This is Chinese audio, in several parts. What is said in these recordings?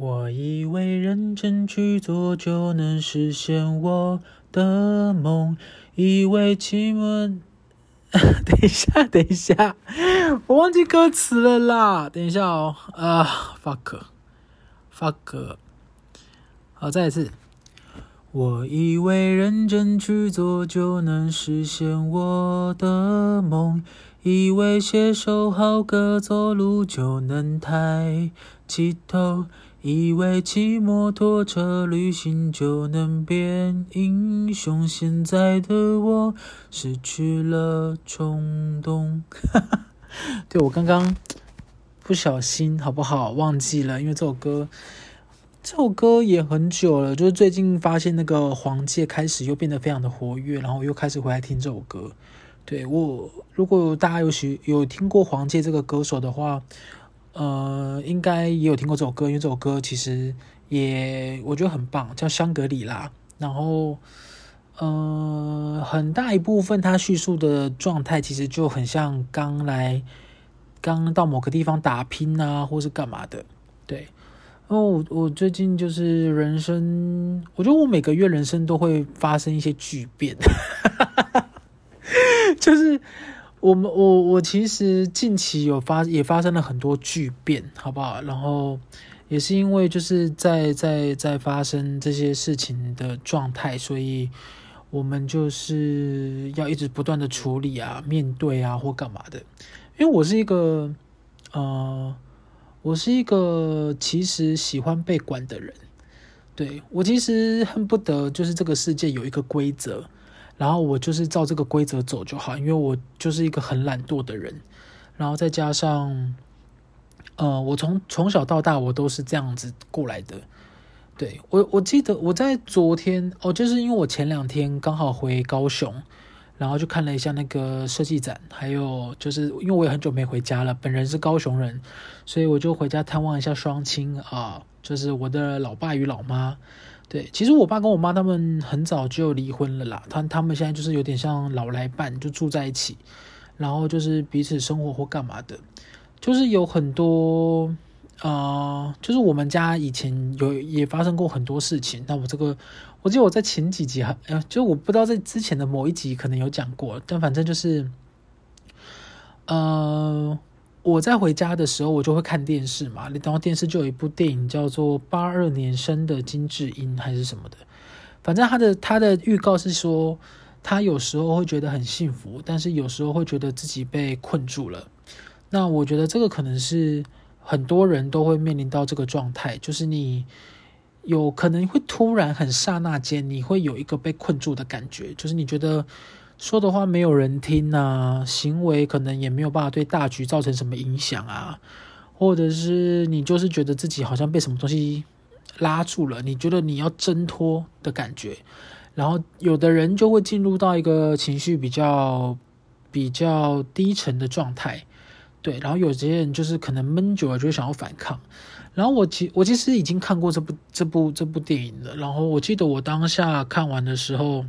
我以为认真去做就能实现我的梦，以为期末……等一下，等一下，我忘记歌词了啦！等一下哦，啊，fuck，fuck，好，再一次。我以为认真去做就能实现我的梦，以为写首好歌走路就能抬起头。以为骑摩托车旅行就能变英雄，现在的我失去了冲动。对，我刚刚不小心，好不好？忘记了，因为这首歌，这首歌也很久了。就是最近发现那个黄玠开始又变得非常的活跃，然后又开始回来听这首歌。对，我，如果大家有喜有听过黄玠这个歌手的话。呃，应该也有听过这首歌，因为这首歌其实也我觉得很棒，叫《香格里拉》。然后，呃，很大一部分它叙述的状态其实就很像刚来、刚到某个地方打拼啊，或是干嘛的。对，然后我我最近就是人生，我觉得我每个月人生都会发生一些巨变，就是。我们我我其实近期有发也发生了很多巨变，好不好？然后也是因为就是在在在发生这些事情的状态，所以我们就是要一直不断的处理啊、面对啊或干嘛的。因为我是一个呃，我是一个其实喜欢被管的人，对，我其实恨不得就是这个世界有一个规则。然后我就是照这个规则走就好，因为我就是一个很懒惰的人。然后再加上，呃，我从从小到大我都是这样子过来的。对，我，我记得我在昨天哦，就是因为我前两天刚好回高雄，然后就看了一下那个设计展，还有就是因为我也很久没回家了，本人是高雄人，所以我就回家探望一下双亲啊，就是我的老爸与老妈。对，其实我爸跟我妈他们很早就离婚了啦，他他们现在就是有点像老来伴，就住在一起，然后就是彼此生活或干嘛的，就是有很多，呃，就是我们家以前有也发生过很多事情。那我这个，我记得我在前几集还，呃，就我不知道在之前的某一集可能有讲过，但反正就是，呃。我在回家的时候，我就会看电视嘛。然后电视就有一部电影叫做《八二年生的金智英》还是什么的，反正他的他的预告是说，他有时候会觉得很幸福，但是有时候会觉得自己被困住了。那我觉得这个可能是很多人都会面临到这个状态，就是你有可能会突然很刹那间，你会有一个被困住的感觉，就是你觉得。说的话没有人听啊，行为可能也没有办法对大局造成什么影响啊，或者是你就是觉得自己好像被什么东西拉住了，你觉得你要挣脱的感觉，然后有的人就会进入到一个情绪比较比较低沉的状态，对，然后有些人就是可能闷久了就会想要反抗，然后我其我其实已经看过这部这部这部电影了，然后我记得我当下看完的时候。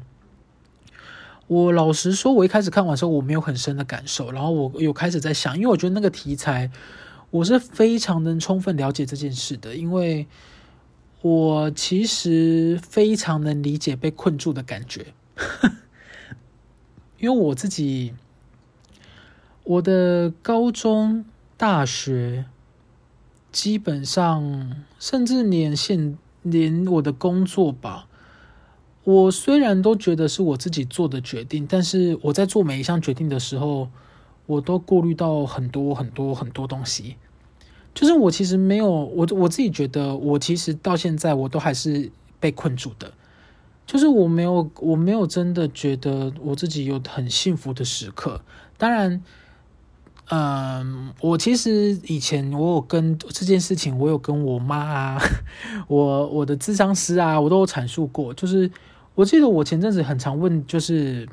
我老实说，我一开始看完之后，我没有很深的感受。然后我有开始在想，因为我觉得那个题材，我是非常能充分了解这件事的。因为我其实非常能理解被困住的感觉，因为我自己，我的高中、大学，基本上，甚至连现连我的工作吧。我虽然都觉得是我自己做的决定，但是我在做每一项决定的时候，我都顾虑到很多很多很多东西。就是我其实没有，我我自己觉得，我其实到现在我都还是被困住的。就是我没有，我没有真的觉得我自己有很幸福的时刻。当然，嗯，我其实以前我有跟这件事情，我有跟我妈啊，我我的智商师啊，我都有阐述过，就是。我记得我前阵子很常问，就是，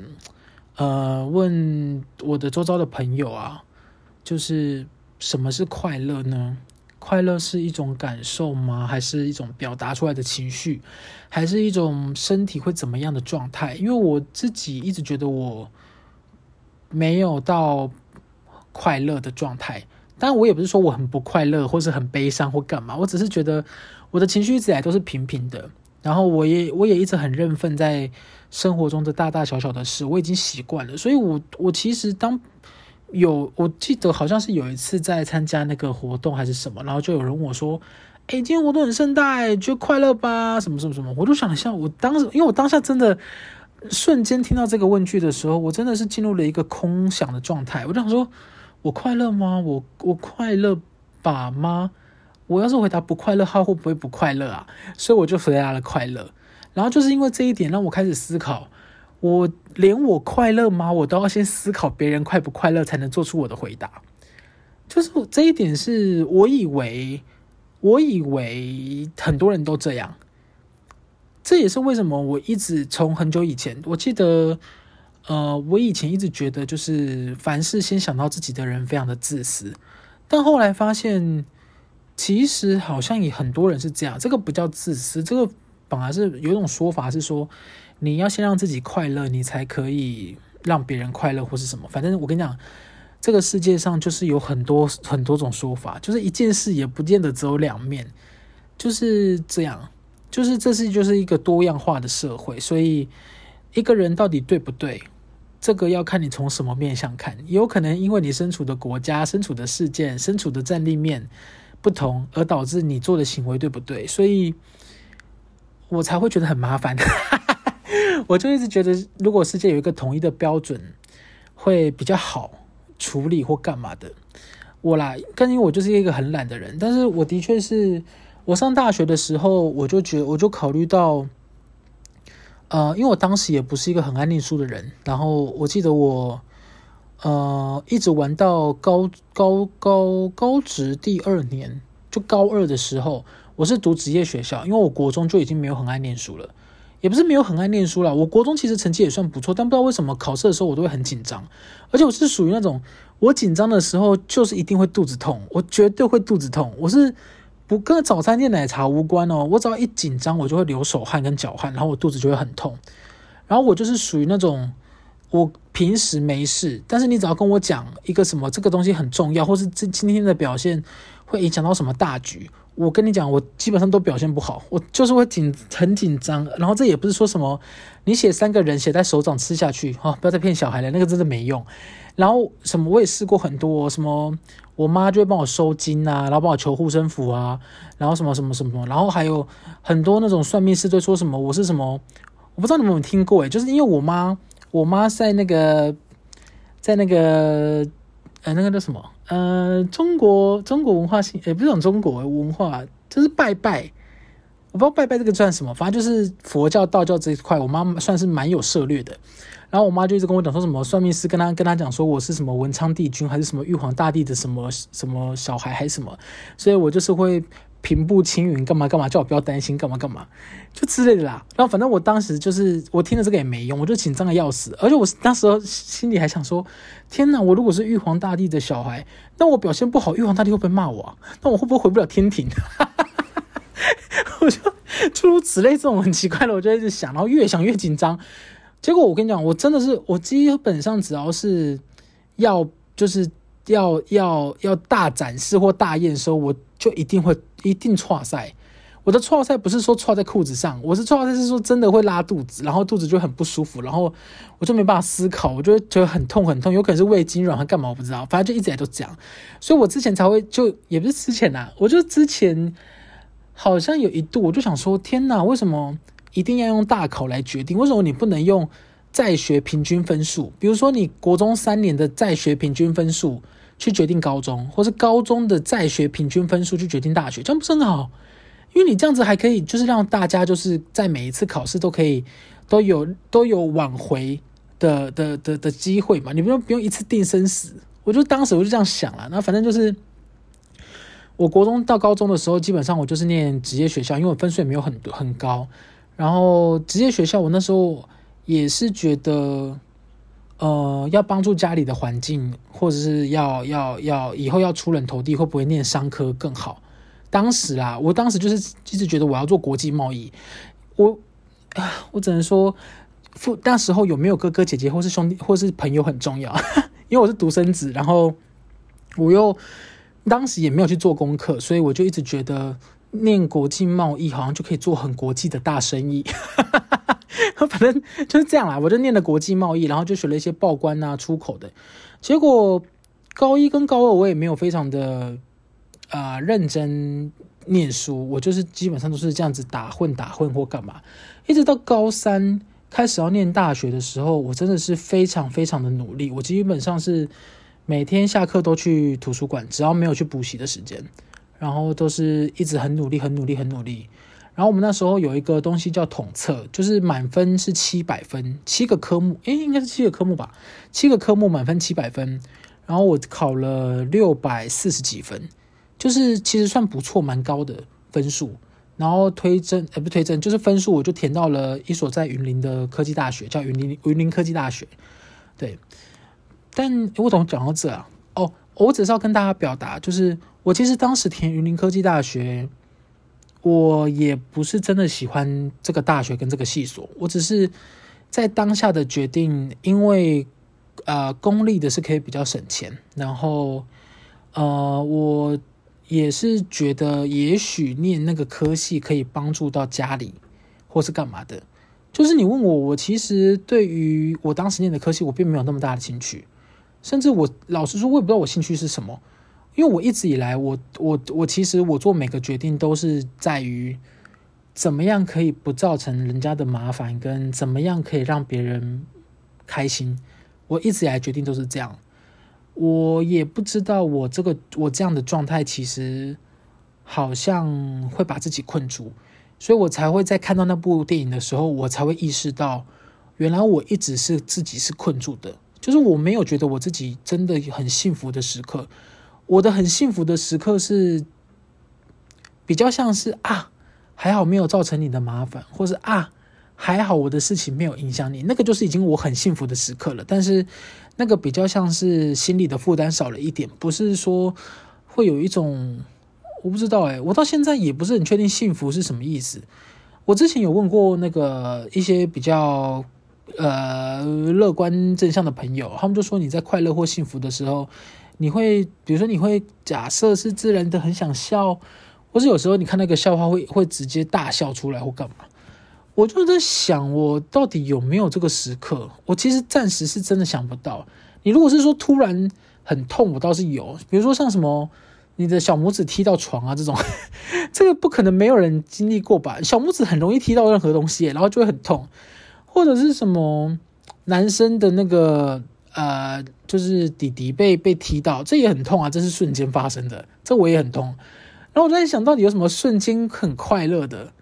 呃，问我的周遭的朋友啊，就是什么是快乐呢？快乐是一种感受吗？还是一种表达出来的情绪？还是一种身体会怎么样的状态？因为我自己一直觉得我没有到快乐的状态，当然，我也不是说我很不快乐，或是很悲伤或干嘛，我只是觉得我的情绪一直来都是平平的。然后我也我也一直很认份在生活中的大大小小的事，我已经习惯了。所以我，我其实当有我记得好像是有一次在参加那个活动还是什么，然后就有人问我说：“哎，今天活动很盛大，就快乐吧？什么什么什么？”我就想一下，我当时因为我当下真的瞬间听到这个问句的时候，我真的是进入了一个空想的状态。我就想说。我快乐吗？我我快乐吧吗？我要是回答不快乐，他会不会不快乐啊？所以我就回答了快乐。然后就是因为这一点，让我开始思考，我连我快乐吗？我都要先思考别人快不快乐，才能做出我的回答。就是这一点，是我以为，我以为很多人都这样。这也是为什么我一直从很久以前，我记得。呃，我以前一直觉得，就是凡事先想到自己的人非常的自私，但后来发现，其实好像也很多人是这样。这个不叫自私，这个反而是有一种说法是说，你要先让自己快乐，你才可以让别人快乐，或是什么。反正我跟你讲，这个世界上就是有很多很多种说法，就是一件事也不见得只有两面，就是这样，就是这是就是一个多样化的社会，所以一个人到底对不对？这个要看你从什么面向看，有可能因为你身处的国家、身处的事件、身处的战力面不同，而导致你做的行为对不对？所以我才会觉得很麻烦。我就一直觉得，如果世界有一个统一的标准，会比较好处理或干嘛的。我啦，跟因为我就是一个很懒的人，但是我的确是我上大学的时候，我就觉，我就考虑到。呃，因为我当时也不是一个很爱念书的人，然后我记得我，呃，一直玩到高高高高职第二年，就高二的时候，我是读职业学校，因为我国中就已经没有很爱念书了，也不是没有很爱念书了，我国中其实成绩也算不错，但不知道为什么考试的时候我都会很紧张，而且我是属于那种我紧张的时候就是一定会肚子痛，我绝对会肚子痛，我是。不跟早餐店奶茶无关哦，我只要一紧张，我就会流手汗跟脚汗，然后我肚子就会很痛。然后我就是属于那种，我平时没事，但是你只要跟我讲一个什么这个东西很重要，或是这今天的表现会影响到什么大局，我跟你讲，我基本上都表现不好，我就是会紧很紧张。然后这也不是说什么你写三个人写在手掌吃下去，哦，不要再骗小孩了，那个真的没用。然后什么我也试过很多，什么。我妈就会帮我收金啊，然后帮我求护身符啊，然后什么什么什么，然后还有很多那种算命师都说什么我是什么，我不知道你们有没有听过诶，就是因为我妈，我妈在那个，在那个呃那个叫什么？呃中国中国文化性，也不是讲中国文化，就是拜拜，我不知道拜拜这个算什么，反正就是佛教道教这一块，我妈算是蛮有涉猎的。然后我妈就一直跟我讲说什么算命师跟她跟她讲说我是什么文昌帝君还是什么玉皇大帝的什么什么小孩还是什么，所以我就是会平步青云干嘛干嘛，叫我不要担心干嘛干嘛，就之类的啦。然后反正我当时就是我听了这个也没用，我就紧张的要死，而且我当时候心里还想说，天哪，我如果是玉皇大帝的小孩，那我表现不好，玉皇大帝会不会骂我啊？那我会不会回不了天庭？我就诸如此类这种很奇怪的，我就一直想，然后越想越紧张。结果我跟你讲，我真的是，我基本上只要是要就是要要要大展示或大验收，我就一定会一定挫赛。我的挫赛不是说挫在裤子上，我是挫赛是说真的会拉肚子，然后肚子就很不舒服，然后我就没办法思考，我就会觉得很痛很痛，有可能是胃痉挛还干嘛我不知道，反正就一直来都这样。所以我之前才会就也不是之前呐、我就之前好像有一度我就想说，天哪，为什么？一定要用大考来决定？为什么你不能用在学平均分数？比如说，你国中三年的在学平均分数去决定高中，或是高中的在学平均分数去决定大学，这样不是很好？因为你这样子还可以，就是让大家就是在每一次考试都可以都有都有挽回的的的的机会嘛。你不用不用一次定生死。我就当时我就这样想了，那反正就是我国中到高中的时候，基本上我就是念职业学校，因为我分数也没有很很高。然后职业学校，我那时候也是觉得，呃，要帮助家里的环境，或者是要要要以后要出人头地，会不会念商科更好？当时啦，我当时就是一直觉得我要做国际贸易。我啊，我只能说，父那时候有没有哥哥姐姐或是兄弟或是朋友很重要，因为我是独生子，然后我又当时也没有去做功课，所以我就一直觉得念国际贸易好像就可以做很国际的大生意。反正就是这样啦，我就念了国际贸易，然后就学了一些报关啊、出口的。结果高一跟高二我也没有非常的啊、认真念书，我就是基本上都是这样子打混打混或干嘛。一直到高三开始要念大学的时候，我真的是非常非常的努力。我基本上是每天下课都去图书馆，只要没有去补习的时间，然后都是一直很努力、很努力、很努力。然后我们那时候有一个东西叫统测，就是满分是七百分，七个科目，诶，应该是七个科目吧？七个科目满分七百分，然后我考了六百四十几分，就是其实算不错，蛮高的分数。然后推甄，诶，不推甄，就是分数，我就填到了一所在云林的科技大学，叫云林云林科技大学。对，但我怎么讲到这啊？哦，我只是要跟大家表达，就是我其实当时填云林科技大学。我也不是真的喜欢这个大学跟这个系所，我只是在当下的决定，因为呃公立的是可以比较省钱，然后呃我也是觉得也许念那个科系可以帮助到家里或是干嘛的。就是你问我，我其实对于我当时念的科系，我并没有那么大的兴趣，甚至我老实说，我也不知道我兴趣是什么。因为我一直以来，我我我其实我做每个决定都是在于怎么样可以不造成人家的麻烦，跟怎么样可以让别人开心。我一直以来决定都是这样。我也不知道我这个我这样的状态其实好像会把自己困住，所以我才会在看到那部电影的时候，我才会意识到，原来我一直是自己是困住的，就是我没有觉得我自己真的很幸福的时刻。我的很幸福的时刻是比较像是啊，还好没有造成你的麻烦，或是啊，还好我的事情没有影响你，那个就是已经我很幸福的时刻了。但是那个比较像是心里的负担少了一点，不是说会有一种我不知道诶，我到现在也不是很确定幸福是什么意思。我之前有问过那个一些比较呃乐观正向的朋友，他们就说你在快乐或幸福的时候。你会，比如说，你会假设是自然的很想笑，或是有时候你看那个笑话会会直接大笑出来或干嘛？我就在想，我到底有没有这个时刻？我其实暂时是真的想不到。你如果是说突然很痛，我倒是有，比如说像什么你的小拇指踢到床啊这种，这个不可能没有人经历过吧？小拇指很容易踢到任何东西，然后就会很痛，或者是什么男生的那个。呃，就是弟弟被被踢到，这也很痛啊！这是瞬间发生的，这我也很痛。然后我在想到底有什么瞬间很快乐的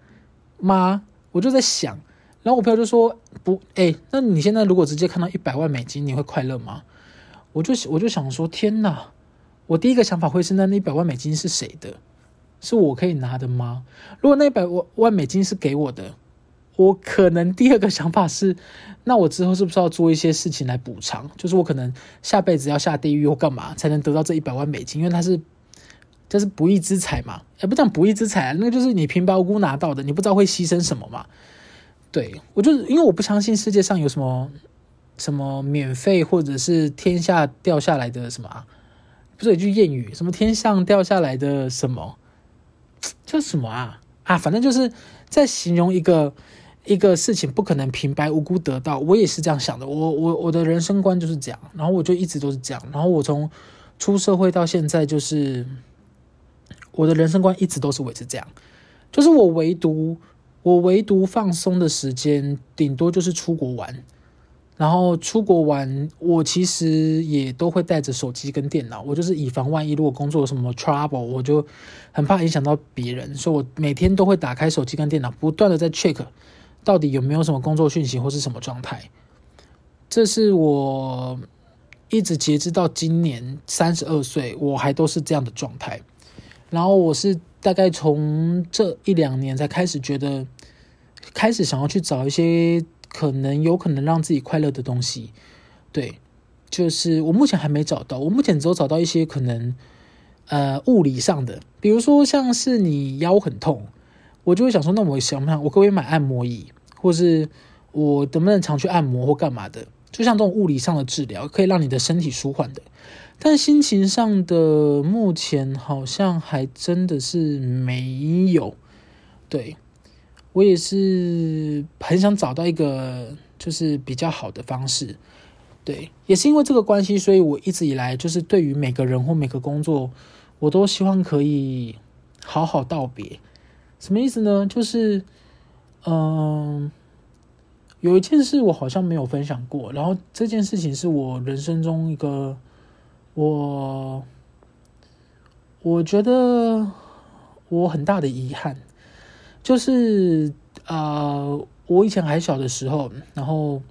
吗？我就在想，然后我朋友就说不，哎，那你现在如果直接看到一百万美金，你会快乐吗？我就我就想说，天哪！我第一个想法会是，那那一百万美金是谁的？是我可以拿的吗？如果那一百万万美金是给我的？我可能第二个想法是，那我之后是不是要做一些事情来补偿？就是我可能下辈子要下地狱或干嘛才能得到这一百万美金？因为它是，这是不义之财嘛？也不讲不义之财，那个就是你平白无故拿到的，你不知道会牺牲什么嘛？对，我就因为我不相信世界上有什么什么免费或者是天下掉下来的什么啊？不是有句谚语，什么天上掉下来的什么？叫什么啊？啊，反正就是在形容一个。一个事情不可能平白无故得到，我也是这样想的。我我我的人生观就是这样，然后我就一直都是这样。然后我从出社会到现在，就是我的人生观一直都是维持这样。就是我唯独我唯独放松的时间，顶多就是出国玩。然后出国玩，我其实也都会带着手机跟电脑，我就是以防万一，如果工作有什么 trouble，我就很怕影响到别人，所以我每天都会打开手机跟电脑，不断的在 check。到底有没有什么工作讯息或是什么状态？这是我一直截止到今年三十二岁，我还都是这样的状态。然后我是大概从这一两年才开始觉得，开始想要去找一些可能有可能让自己快乐的东西。对，就是我目前还没找到，我目前只有找到一些可能呃物理上的，比如说像是你腰很痛，我就会想说，那我想不想我可不可以买按摩椅？或是我能不能常去按摩或干嘛的？就像这种物理上的治疗，可以让你的身体舒缓的。但心情上的，目前好像还真的是没有。对，我也是很想找到一个就是比较好的方式。对，也是因为这个关系，所以我一直以来就是对于每个人或每个工作，我都希望可以好好道别。什么意思呢？就是，嗯、有一件事我好像没有分享过，然后这件事情是我人生中一个。我我觉得我很大的遗憾，就是呃，我以前还小的时候，然后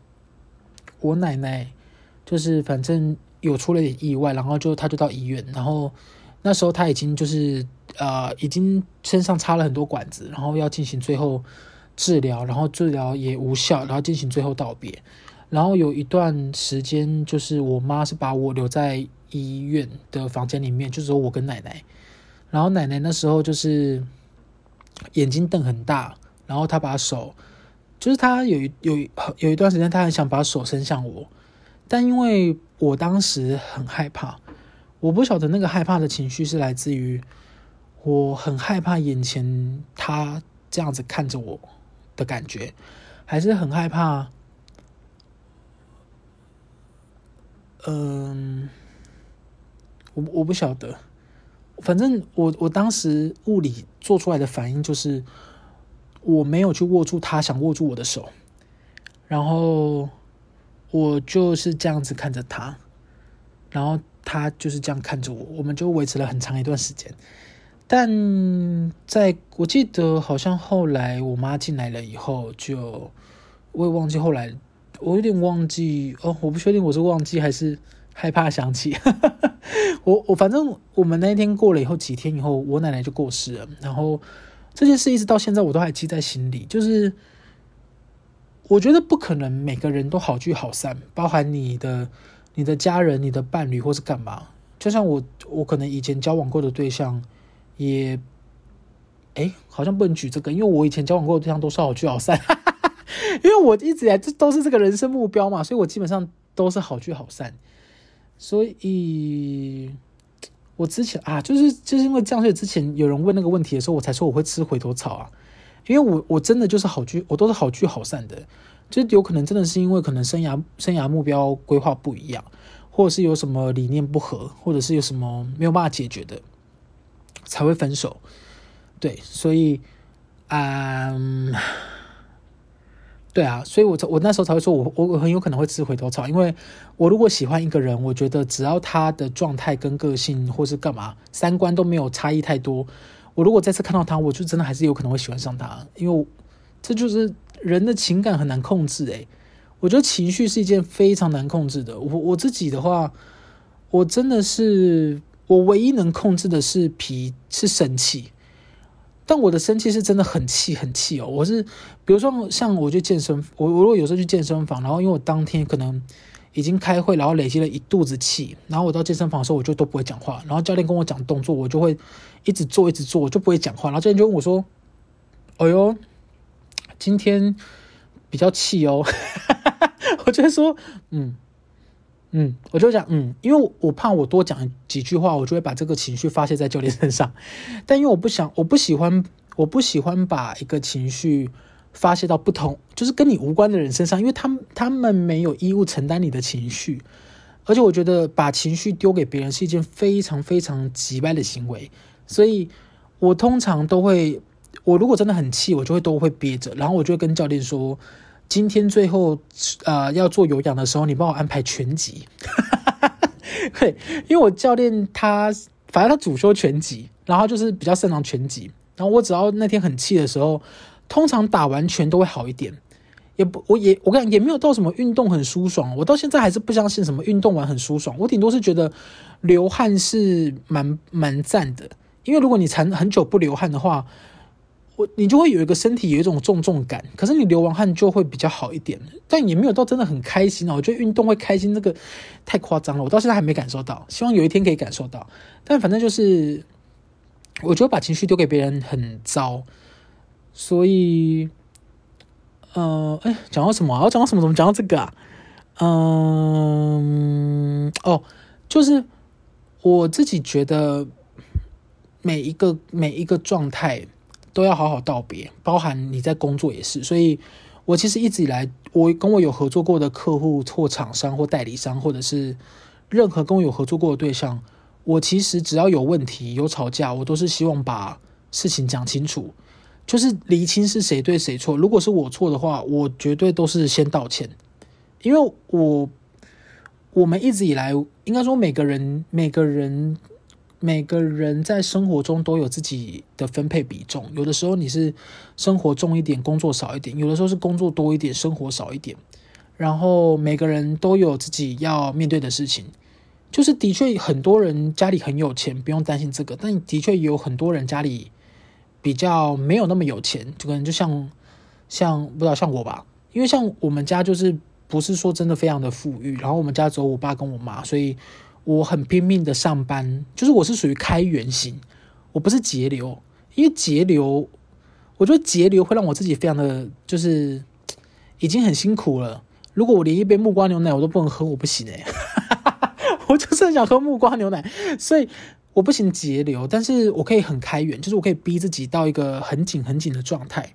我奶奶就是反正有出了点意外，然后就她就到医院，然后那时候她已经就是呃，已经身上插了很多管子，然后要进行最后治疗，然后治疗也无效，然后进行最后道别，然后有一段时间就是我妈是把我留在。医院的房间里面，就只有我跟奶奶。然后奶奶那时候就是眼睛瞪很大，然后她把手，就是她有有有一段时间，她很想把手伸向我，但因为我当时很害怕，我不晓得那个害怕的情绪是来自于我很害怕眼前她这样子看着我的感觉，还是很害怕，嗯。我我不晓得，反正我我当时物理做出来的反应就是，我没有去握住他想握住我的手，然后我就是这样子看着他，然后他就是这样看着我，我们就维持了很长一段时间。但在我记得好像后来我妈进来了以后，就我也忘记后来，我有点忘记哦，我不确定我是忘记还是。害怕想起，我我反正我们那一天过了以后，几天以后，我奶奶就过世了。然后这件事一直到现在我都还记在心里。就是我觉得不可能每个人都好聚好散，包含你的、你的家人、你的伴侣或是干嘛。就像我，我可能以前交往过的对象也，哎，好像不能举这个，因为我以前交往过的对象都是好聚好散，因为我一直以来这都是这个人生目标嘛，所以我基本上都是好聚好散。所以，我之前啊，就是就是因为这样，所以之前有人问那个问题的时候，我才说我会吃回头草啊，因为我我真的就是好聚，我都是好聚好散的，就有可能真的是因为可能生涯生涯目标规划不一样，或者是有什么理念不合，或者是有什么没有办法解决的，才会分手。对，所以，嗯。对啊，所以我我那时候才会说我，我我很有可能会吃回头草，因为我如果喜欢一个人，我觉得只要他的状态跟个性或是干嘛三观都没有差异太多，我如果再次看到他，我就真的还是有可能会喜欢上他，因为这就是人的情感很难控制诶，我觉得情绪是一件非常难控制的。我我自己的话，我真的是我唯一能控制的是脾是生气。但我的生气是真的很气很气哦！我是比如说像我去健身，我我如果有时候去健身房，然后因为我当天可能已经开会，然后累积了一肚子气，然后我到健身房的时候我就都不会讲话，然后教练跟我讲动作，我就会一直做一直做，我就不会讲话，然后教练就问我说：“哎呦，今天比较气哦。” 我就说：“嗯。”嗯，我就讲嗯，因为我怕我多讲几句话，我就会把这个情绪发泄在教练身上。但因为我不想，我不喜欢，我不喜欢把一个情绪发泄到不同，就是跟你无关的人身上，因为他们他们没有义务承担你的情绪。而且我觉得把情绪丢给别人是一件非常非常机掰的行为，所以我通常都会，我如果真的很气，我就会都会憋着，然后我就会跟教练说。今天最后，呃，要做有氧的时候，你帮我安排拳击。对，因为我教练他，反正他主修拳击，然后就是比较擅长拳击。然后我只要那天很气的时候，通常打完拳都会好一点。也不，我也我感觉也没有到什么运动很舒爽。我到现在还是不相信什么运动完很舒爽。我顶多是觉得流汗是蛮蛮赞的，因为如果你长很久不流汗的话。我你就会有一个身体有一种重重感，可是你流完汗就会比较好一点，但也没有到真的很开心啊。我觉得运动会开心，这个太夸张了，我到现在还没感受到，希望有一天可以感受到。但反正就是，我觉得把情绪丢给别人很糟，所以，呃，哎，讲到什么啊？我讲到什么？怎么讲到这个啊？嗯，哦，就是我自己觉得每一个每一个状态都要好好道别，包含你在工作也是。所以，我其实一直以来，我跟我有合作过的客户或厂商或代理商，或者是任何跟我有合作过的对象，我其实只要有问题、有吵架，我都是希望把事情讲清楚，就是厘清是谁对谁错。如果是我错的话，我绝对都是先道歉。因为我我们一直以来，应该说每个人每个人每个人在生活中都有自己的分配比重。有的时候你是生活重一点，工作少一点；有的时候是工作多一点，生活少一点。然后每个人都有自己要面对的事情。就是的确很多人家里很有钱，不用担心这个。但的确也有很多人家里比较没有那么有钱，就可能就像像不知道像我吧，因为像我们家就是。不是说真的非常的富裕，然后我们家只有我爸跟我妈，所以我很拼命的上班，就是我是属于开源型，我不是节流，因为节流，我觉得节流会让我自己非常的就是已经很辛苦了。如果我连一杯木瓜牛奶我都不能喝，我不行哎，我就是很想喝木瓜牛奶，所以我不行节流，但是我可以很开源，就是我可以逼自己到一个很紧很紧的状态。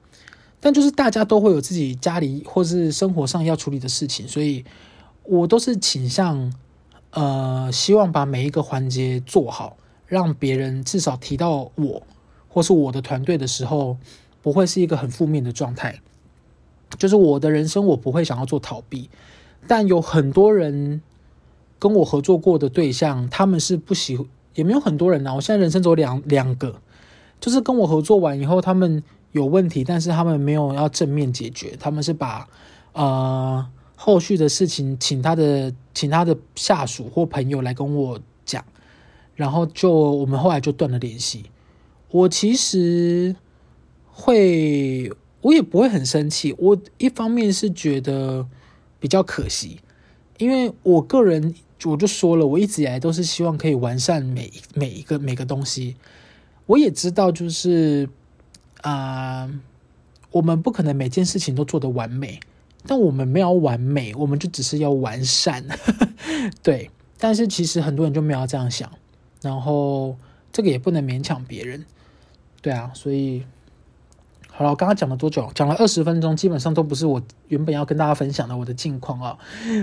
但就是大家都会有自己家里或是生活上要处理的事情，所以我都是倾向，呃，希望把每一个环节做好，让别人至少提到我或是我的团队的时候，不会是一个很负面的状态。就是我的人生，我不会想要做逃避。但有很多人跟我合作过的对象，他们是不喜，也没有很多人呐。我现在人生只有两两个，就是跟我合作完以后，他们。有问题，但是他们没有要正面解决，他们是把呃后续的事情请他的请他的下属或朋友来跟我讲，然后就我们后来就断了联系。我其实会，我也不会很生气。我一方面是觉得比较可惜，因为我个人我就说了，我一直以来都是希望可以完善每每一个每个东西。我也知道，就是。啊我们不可能每件事情都做得完美，但我们没有完美，我们就只是要完善，对。但是其实很多人就没有这样想，然后这个也不能勉强别人，对啊。所以好了，我刚刚讲了多久？讲了二十分钟，基本上都不是我原本要跟大家分享的我的近况啊。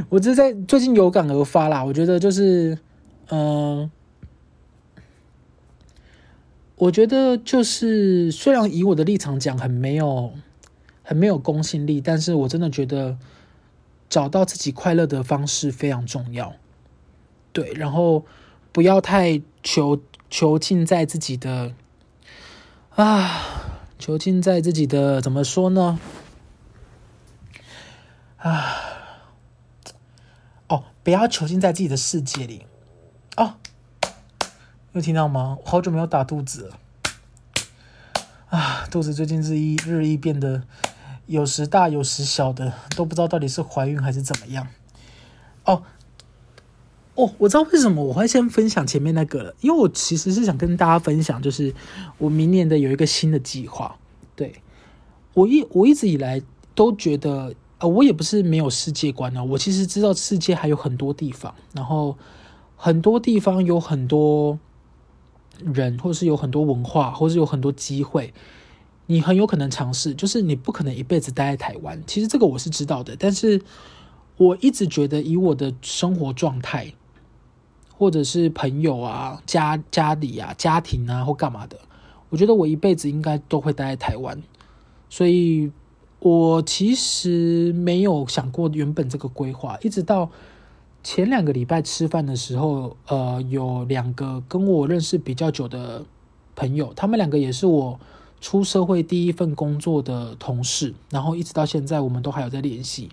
我只是在最近有感而发啦，我觉得就是，嗯、我觉得就是，虽然以我的立场讲很没有、很没有公信力，但是我真的觉得找到自己快乐的方式非常重要。对，然后不要太囚囚禁在自己的啊，囚禁在自己的怎么说呢？啊，哦，不要囚禁在自己的世界里哦。有听到吗？好久没有打肚子了啊！肚子最近日益日益变得有时大有时小的，都不知道到底是怀孕还是怎么样。哦哦，我知道为什么我会先分享前面那个了，因为我其实是想跟大家分享，就是我明年的有一个新的计划。对，我一我一直以来都觉得，呃，我也不是没有世界观呢。我其实知道世界还有很多地方，然后很多地方有很多。人，或是有很多文化，或是有很多机会，你很有可能尝试。就是你不可能一辈子待在台湾。其实这个我是知道的，但是我一直觉得，以我的生活状态，或者是朋友啊、家家里啊、家庭啊，或干嘛的，我觉得我一辈子应该都会待在台湾。所以我其实没有想过原本这个规划，一直到。前两个礼拜吃饭的时候，呃，有两个跟我认识比较久的朋友，他们两个也是我出社会第一份工作的同事，然后一直到现在我们都还有在联系。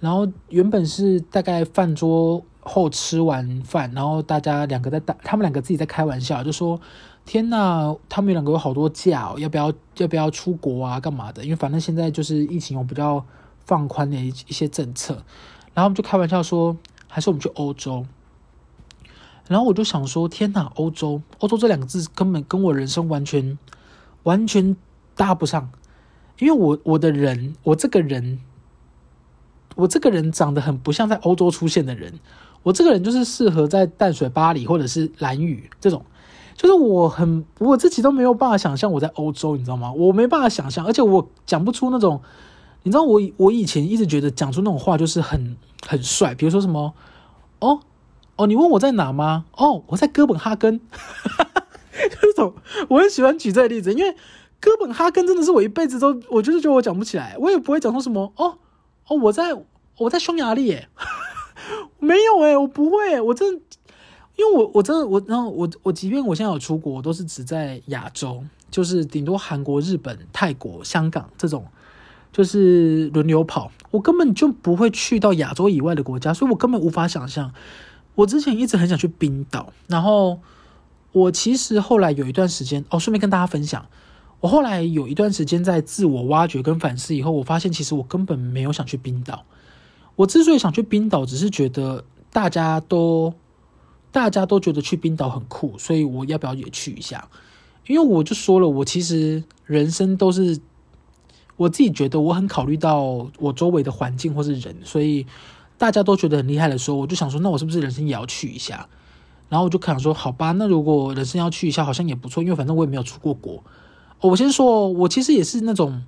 然后原本是大概饭桌后吃完饭，然后大家两个在打，他们两个自己在开玩笑，就说：“天呐，他们两个有好多假，要不要要不要出国啊？干嘛的？因为反正现在就是疫情有比较放宽的一一些政策。”然后我们就开玩笑说。还是我们去欧洲，然后我就想说：天哪，欧洲，欧洲这两个字根本跟我人生完全完全搭不上，因为我我的人，我这个人，我这个人长得很不像在欧洲出现的人，我这个人就是适合在淡水、巴黎或者是兰屿这种，就是我很我自己都没有办法想象我在欧洲，你知道吗？我没办法想象，而且我讲不出那种，你知道我我以前一直觉得讲出那种话就是很很帅，比如说什么哦哦，你问我在哪吗？哦，我在哥本哈根，这种我很喜欢举这个例子，因为。哥本哈根真的是我一辈子都，我就是觉得我讲不起来，我也不会讲说什么哦哦，我在我在匈牙利耶，没有诶，我不会，我真的，因为我我真的我然后我我即便我现在有出国，我都是只在亚洲，就是顶多韩国、日本、泰国、香港这种，就是轮流跑，我根本就不会去到亚洲以外的国家，所以我根本无法想象。我之前一直很想去冰岛，然后我其实后来有一段时间哦，顺便跟大家分享。我后来有一段时间在自我挖掘跟反思以后，我发现其实我根本没有想去冰岛。我之所以想去冰岛，只是觉得大家都大家都觉得去冰岛很酷，所以我要不要也去一下？因为我就说了，我其实人生都是我自己觉得我很考虑到我周围的环境或是人，所以大家都觉得很厉害的时候，我就想说，那我是不是人生也要去一下？然后我就想说，好吧，那如果人生要去一下，好像也不错，因为反正我也没有出过国。我先说，我其实也是那种，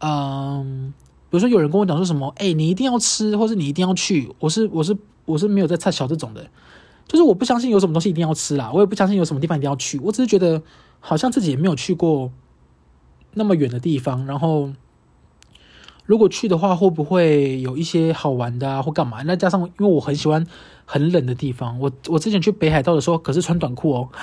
嗯，比如说有人跟我讲说什么，哎，你一定要吃，或是你一定要去，我是我是我是没有在差小这种的，就是我不相信有什么东西一定要吃啦，我也不相信有什么地方一定要去，我只是觉得好像自己也没有去过那么远的地方，然后如果去的话，会不会有一些好玩的啊，或干嘛？那加上因为我很喜欢很冷的地方，我我之前去北海道的时候可是穿短裤哦。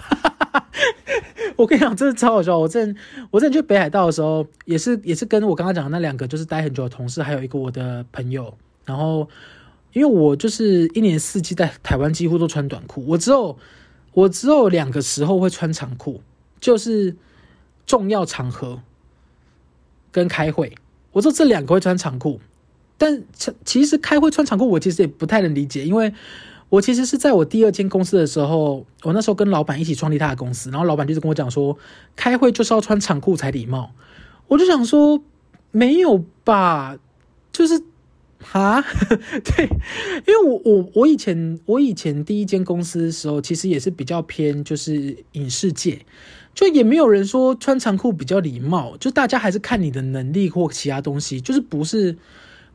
我跟你讲，真的超好笑。我之前我之前去北海道的时候，也是也是跟我刚刚讲的那两个就是待很久的同事，还有一个我的朋友。然后，因为我就是一年四季在台湾几乎都穿短裤，我只有我只有两个时候会穿长裤，就是重要场合跟开会。我说这两个会穿长裤，但其实开会穿长裤，我其实也不太能理解，因为。我其实是在我第二间公司的时候，我那时候跟老板一起创立他的公司，然后老板就是跟我讲说，开会就是要穿长裤才礼貌。我就想说，没有吧？就是啊，对，因为我我我以前我以前第一间公司的时候，其实也是比较偏就是影视界，就也没有人说穿长裤比较礼貌，就大家还是看你的能力或其他东西，就是不是。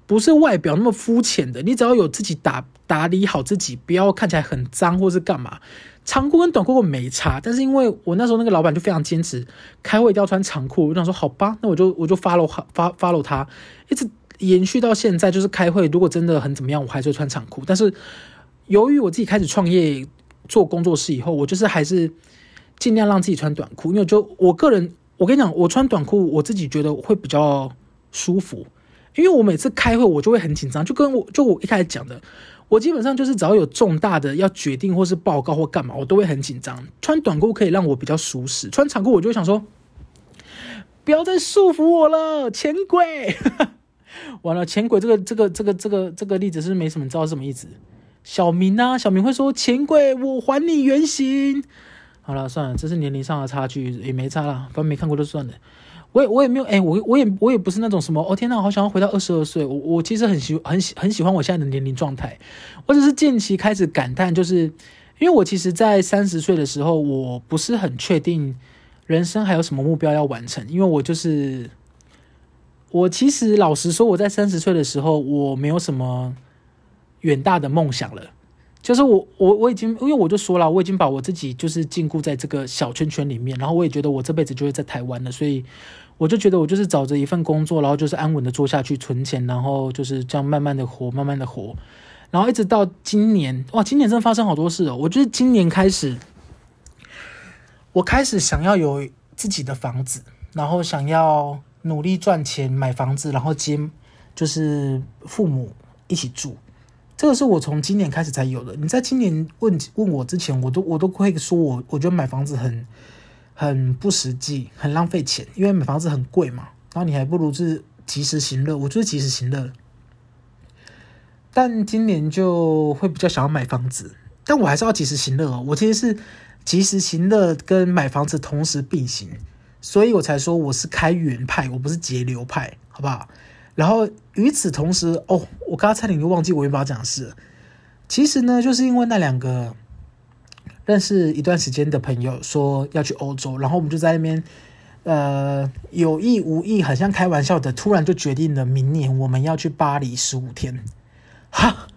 不是外表那么肤浅的，你只要有自己打打理好自己，不要看起来很脏或是干嘛。长裤跟短裤我没差，但是因为我那时候那个老板就非常坚持，开会一定要穿长裤，我想说好吧，那我就我就 follow 发 follow 他，一直延续到现在，就是开会如果真的很怎么样，我还是会穿长裤。但是由于我自己开始创业做工作室以后，我就是还是尽量让自己穿短裤，因为就我个人，我跟你讲，我穿短裤我自己觉得会比较舒服。因为我每次开会，我就会很紧张，就跟我就我一开始讲的，我基本上就是只要有重大的要决定或是报告或干嘛，我都会很紧张。穿短裤可以让我比较舒适，穿长裤我就会想说，不要再束缚我了，钱柜。完了，钱柜这个这个这个这个这个例子是没什么，你知道什么意思？小明啊，小明会说钱柜，我还你原形。好了，算了，这是年龄上的差距，也没差了，反正没看过就算了。我也我也没有哎、我我也我也不是那种什么哦天呐，好想要回到二十二岁。我我其实很喜很喜很喜欢我现在的年龄状态。我只是近期开始感叹，就是因为我其实，在三十岁的时候，我不是很确定人生还有什么目标要完成。因为我就是我其实老实说，我在三十岁的时候，我没有什么远大的梦想了。就是我我我已经因为我就说了，我已经把我自己就是禁锢在这个小圈圈里面，然后我也觉得我这辈子就会在台湾了，所以。我就觉得我就是找着一份工作，然后就是安稳的做下去，存钱，然后就是这样慢慢的活，慢慢的活，然后一直到今年，哇，今年真的发生好多事哦！我觉得今年开始，我开始想要有自己的房子，然后想要努力赚钱买房子，然后接就是父母一起住，这个是我从今年开始才有的。你在今年问问我之前，我都我都会说我我觉得买房子很。很不实际，很浪费钱，因为买房子很贵嘛。然后你还不如是及时行乐，我就是及时行乐。但今年就会比较想要买房子，但我还是要及时行乐哦。我其实是及时行乐跟买房子同时并行，所以我才说我是开源派，我不是节流派，好不好？然后与此同时，哦，我刚刚差点就忘记我原本要讲的事。其实呢，就是因为那两个认识一段时间的朋友说要去欧洲，然后我们就在那边，呃，有意无意，好像开玩笑的，突然就决定了明年我们要去巴黎十五天。哈，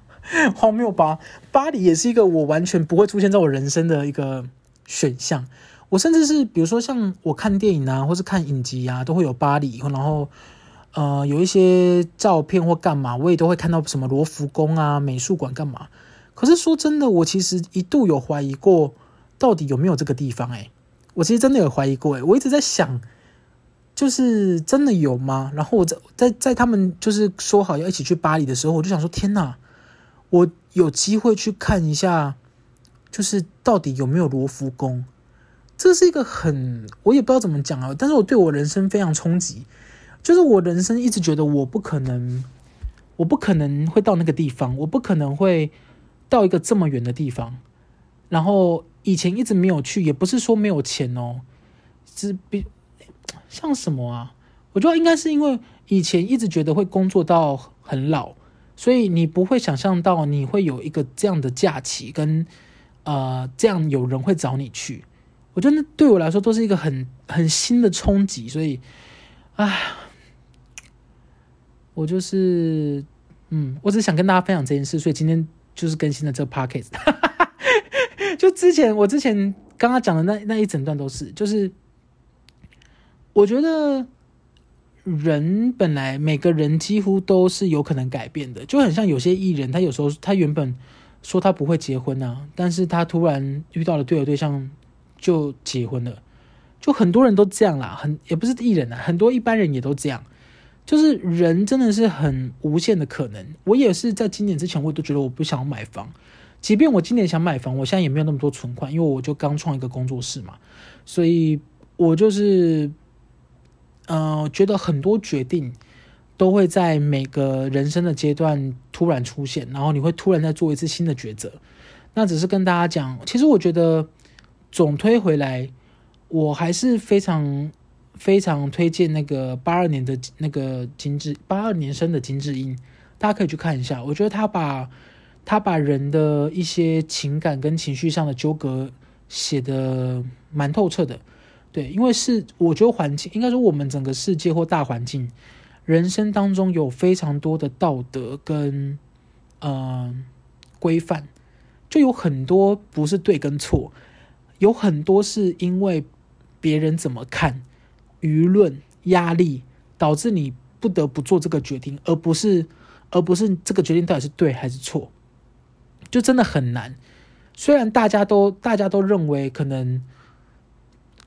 荒谬吧？巴黎也是一个我完全不会出现在我人生的一个选项。我甚至是，比如说像我看电影啊，或是看影集啊，都会有巴黎，然后。呃，有一些照片或干嘛，我也都会看到什么罗浮宫啊、美术馆干嘛。可是说真的，我其实一度有怀疑过，到底有没有这个地方？诶，我其实真的有怀疑过。诶，我一直在想，就是真的有吗？然后我在在在他们就是说好要一起去巴黎的时候，我就想说，天哪，我有机会去看一下，就是到底有没有罗浮宫？这是一个很，我也不知道怎么讲啊。但是我对我人生非常冲击。就是我人生一直觉得我不可能，我不可能会到那个地方，我不可能会到一个这么远的地方。然后以前一直没有去，也不是说没有钱哦，是比像什么啊？我觉得应该是因为以前一直觉得会工作到很老，所以你不会想象到你会有一个这样的假期，跟呃这样有人会找你去。我觉得那对我来说都是一个很很新的冲击，所以，唉。我就是，嗯，我只想跟大家分享这件事，所以今天就是更新了这个 podcast。就之前我之前刚刚讲的那那一整段都是，就是我觉得人本来每个人几乎都是有可能改变的，就很像有些艺人，他有时候他原本说他不会结婚啊，但是他突然遇到了对的对象就结婚了，就很多人都这样啦，很也不是艺人啊，很多一般人也都这样。就是人真的是很无限的可能。我也是在今年之前，我都觉得我不想买房。即便我今年想买房，我现在也没有那么多存款，因为我就刚创一个工作室嘛。所以我就是，呃，觉得很多决定都会在每个人生的阶段突然出现，然后你会突然再做一次新的抉择。那只是跟大家讲，其实我觉得总推回来，我还是非常。非常推荐那个八二年的那个金智，八二年生的金智英，大家可以去看一下。我觉得他把他把人的一些情感跟情绪上的纠葛写的蛮透彻的。对，因为是我觉得环境应该说我们整个世界或大环境，人生当中有非常多的道德跟呃规范，就有很多不是对跟错，有很多是因为别人怎么看。舆论压力导致你不得不做这个决定，而不是，而不是这个决定到底是对还是错，就真的很难。虽然大家都大家都认为可能，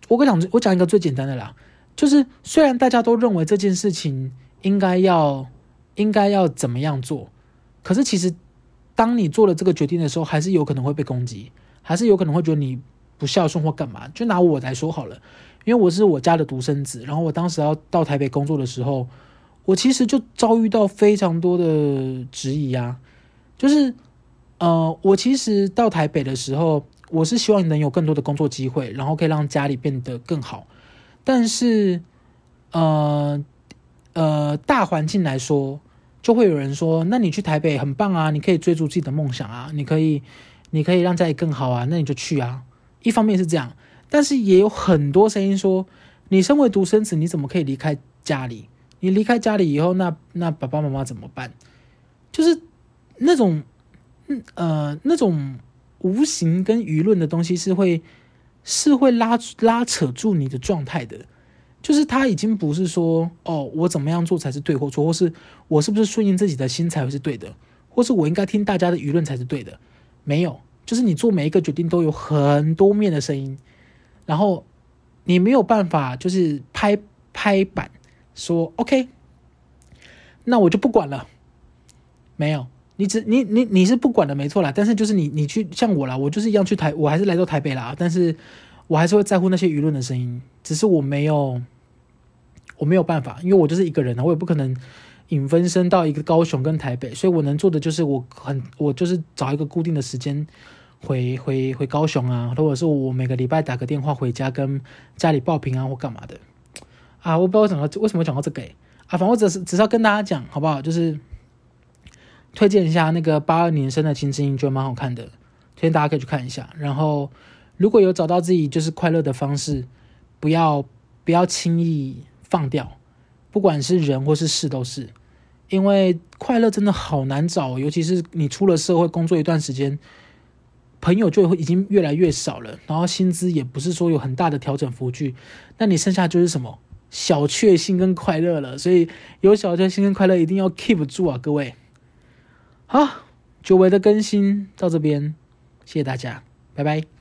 我跟你讲，我讲一个最简单的啦，就是虽然大家都认为这件事情应该要应该要怎么样做，可是其实当你做了这个决定的时候，还是有可能会被攻击，还是有可能会觉得你不孝顺或干嘛。就拿我来说好了。因为我是我家的独生子，然后我当时要到台北工作的时候，我其实就遭遇到非常多的质疑啊。就是，呃，我其实到台北的时候，我是希望能有更多的工作机会，然后可以让家里变得更好。但是，呃，呃，大环境来说，就会有人说：“那你去台北很棒啊，你可以追逐自己的梦想啊，你可以，你可以让家里更好啊，那你就去啊。”一方面是这样。但是也有很多声音说，你身为独生子，你怎么可以离开家里？你离开家里以后，那那爸爸妈妈怎么办？就是那种，呃，那种无形跟舆论的东西是会是会拉拉扯住你的状态的。就是他已经不是说，哦，我怎么样做才是对或错，或是我是不是顺应自己的心才会是对的，或是我应该听大家的舆论才是对的。没有，就是你做每一个决定都有很多面的声音。然后你没有办法，就是拍拍板说 OK，那我就不管了。没有，你只你你你是不管的，没错啦。但是就是你你去像我啦，我就是一样去台，我还是来到台北啦。但是我还是会在乎那些舆论的声音，只是我没有我没有办法，因为我就是一个人啊，我也不可能引分身到一个高雄跟台北，所以我能做的就是我很我就是找一个固定的时间。回回回高雄啊，或者是我每个礼拜打个电话回家跟家里报平安或干嘛的啊？我不知道为什么为什么讲到这个啊，反正我只是只是要跟大家讲，好不好？就是推荐一下那个八二年生的金智英，觉得蛮好看的，推荐大家可以去看一下。然后如果有找到自己就是快乐的方式，不要不要轻易放掉，不管是人或是事都是，因为快乐真的好难找，尤其是你出了社会工作一段时间，朋友就会已经越来越少了，然后薪资也不是说有很大的调整幅度，那你剩下就是什么？小确幸跟快乐了，所以有小确幸跟快乐一定要 keep 住啊，各位。好，久违的更新到这边，谢谢大家，拜拜。